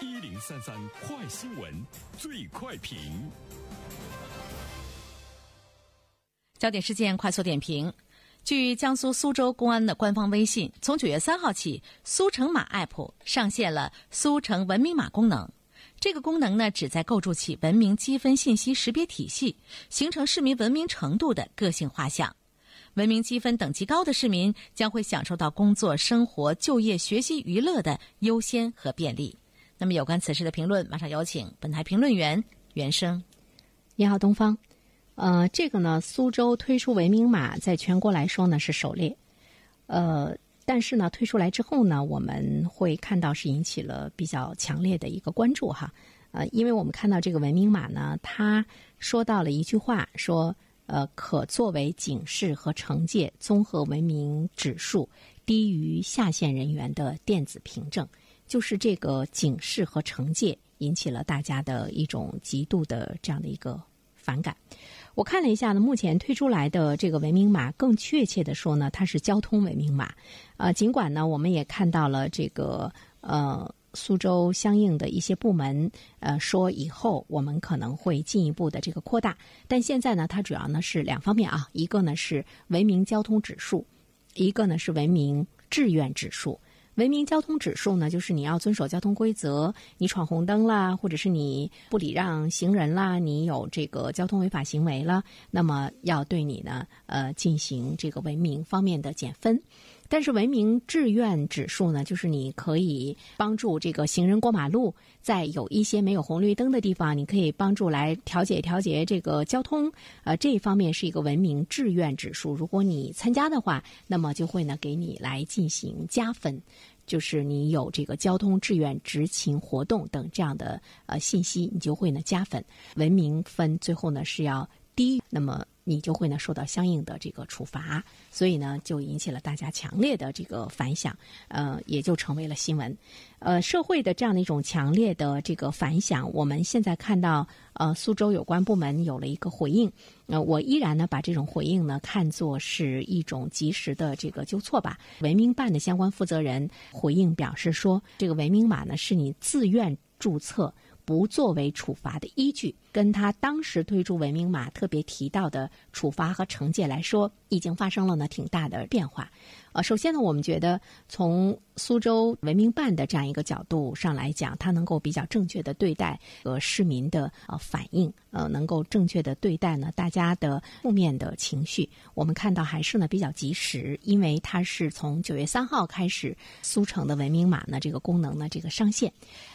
一零三三快新闻，最快评。焦点事件快速点评。据江苏苏州公安的官方微信，从九月三号起，苏城码 App 上线了苏城文明码功能。这个功能呢，旨在构筑起文明积分信息识别体系，形成市民文明程度的个性画像。文明积分等级高的市民将会享受到工作、生活、就业、学习、娱乐的优先和便利。那么，有关此事的评论，马上有请本台评论员袁生。你好，东方。呃，这个呢，苏州推出文明码，在全国来说呢是首列。呃，但是呢，推出来之后呢，我们会看到是引起了比较强烈的一个关注哈。呃，因为我们看到这个文明码呢，它说到了一句话，说呃，可作为警示和惩戒综合文明指数低于下线人员的电子凭证，就是这个警示和惩戒引起了大家的一种极度的这样的一个反感。我看了一下呢，目前推出来的这个文明码，更确切的说呢，它是交通文明码。呃，尽管呢，我们也看到了这个呃苏州相应的一些部门呃说以后我们可能会进一步的这个扩大，但现在呢，它主要呢是两方面啊，一个呢是文明交通指数，一个呢是文明志愿指数。文明交通指数呢，就是你要遵守交通规则，你闯红灯啦，或者是你不礼让行人啦，你有这个交通违法行为了，那么要对你呢，呃，进行这个文明方面的减分。但是文明志愿指数呢，就是你可以帮助这个行人过马路，在有一些没有红绿灯的地方，你可以帮助来调节调节这个交通。呃，这一方面是一个文明志愿指数。如果你参加的话，那么就会呢给你来进行加分，就是你有这个交通志愿执勤活动等这样的呃信息，你就会呢加分。文明分最后呢是要低，那么。你就会呢受到相应的这个处罚，所以呢就引起了大家强烈的这个反响，呃，也就成为了新闻。呃，社会的这样的一种强烈的这个反响，我们现在看到，呃，苏州有关部门有了一个回应。呃，我依然呢把这种回应呢看作是一种及时的这个纠错吧。文明办的相关负责人回应表示说，这个文明码呢是你自愿注册。不作为处罚的依据，跟他当时推出文明码特别提到的处罚和惩戒来说，已经发生了呢挺大的变化。呃，首先呢，我们觉得从苏州文明办的这样一个角度上来讲，它能够比较正确的对待呃市民的呃反应，呃，能够正确的对待呢大家的负面的情绪。我们看到还是呢比较及时，因为它是从九月三号开始，苏城的文明码呢这个功能呢这个上线。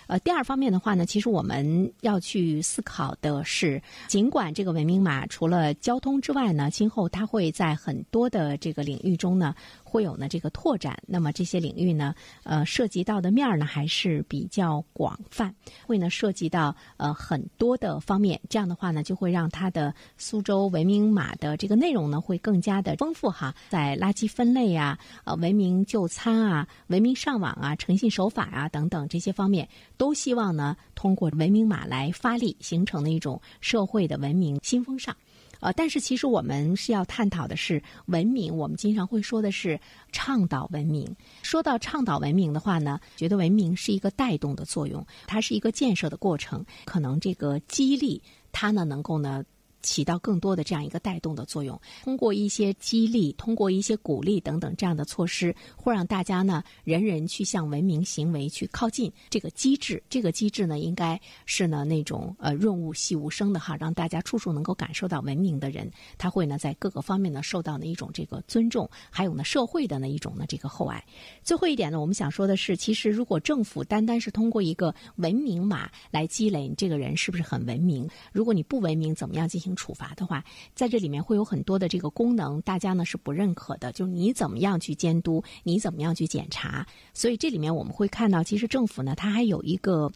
呃，第二方面的话呢，其实我们要去思考的是，尽管这个文明码除了交通之外呢，今后它会在很多的这个领域中呢。会有呢这个拓展，那么这些领域呢，呃，涉及到的面儿呢还是比较广泛，会呢涉及到呃很多的方面。这样的话呢，就会让它的苏州文明码的这个内容呢会更加的丰富哈。在垃圾分类啊、呃文明就餐啊、文明上网啊、诚信守法啊等等这些方面，都希望呢通过文明码来发力，形成的一种社会的文明新风尚。呃，但是其实我们是要探讨的是文明。我们经常会说的是倡导文明。说到倡导文明的话呢，觉得文明是一个带动的作用，它是一个建设的过程。可能这个激励它呢，能够呢。起到更多的这样一个带动的作用，通过一些激励，通过一些鼓励等等这样的措施，会让大家呢人人去向文明行为去靠近。这个机制，这个机制呢，应该是呢那种呃润物细无声的哈，让大家处处能够感受到文明的人，他会呢在各个方面呢受到呢一种这个尊重，还有呢社会的呢一种呢这个厚爱。最后一点呢，我们想说的是，其实如果政府单单是通过一个文明码来积累你这个人是不是很文明，如果你不文明，怎么样进行？处罚的话，在这里面会有很多的这个功能，大家呢是不认可的。就是你怎么样去监督，你怎么样去检查？所以这里面我们会看到，其实政府呢，它还有一个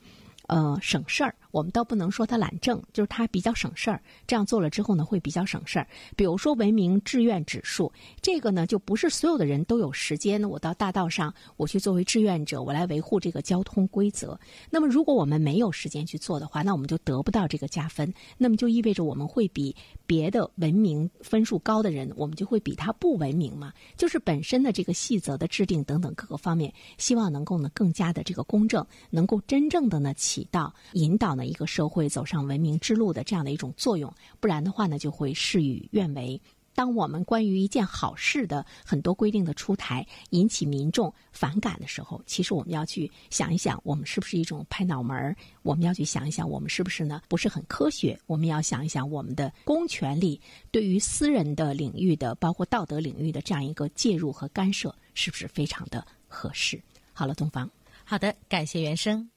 呃省事儿，我们倒不能说他懒政，就是他比较省事儿。这样做了之后呢，会比较省事儿。比如说文明志愿指数，这个呢就不是所有的人都有时间呢。我到大道上，我去作为志愿者，我来维护这个交通规则。那么如果我们没有时间去做的话，那我们就得不到这个加分。那么就意味着我们会比别的文明分数高的人，我们就会比他不文明嘛。就是本身的这个细则的制定等等各个方面，希望能够呢更加的这个公正，能够真正的呢起到引导。呢一个社会走上文明之路的这样的一种作用，不然的话呢，就会事与愿违。当我们关于一件好事的很多规定的出台引起民众反感的时候，其实我们要去想一想，我们是不是一种拍脑门儿？我们要去想一想，我们是不是呢不是很科学？我们要想一想，我们的公权力对于私人的领域的，包括道德领域的这样一个介入和干涉，是不是非常的合适？好了，东方，好的，感谢原生。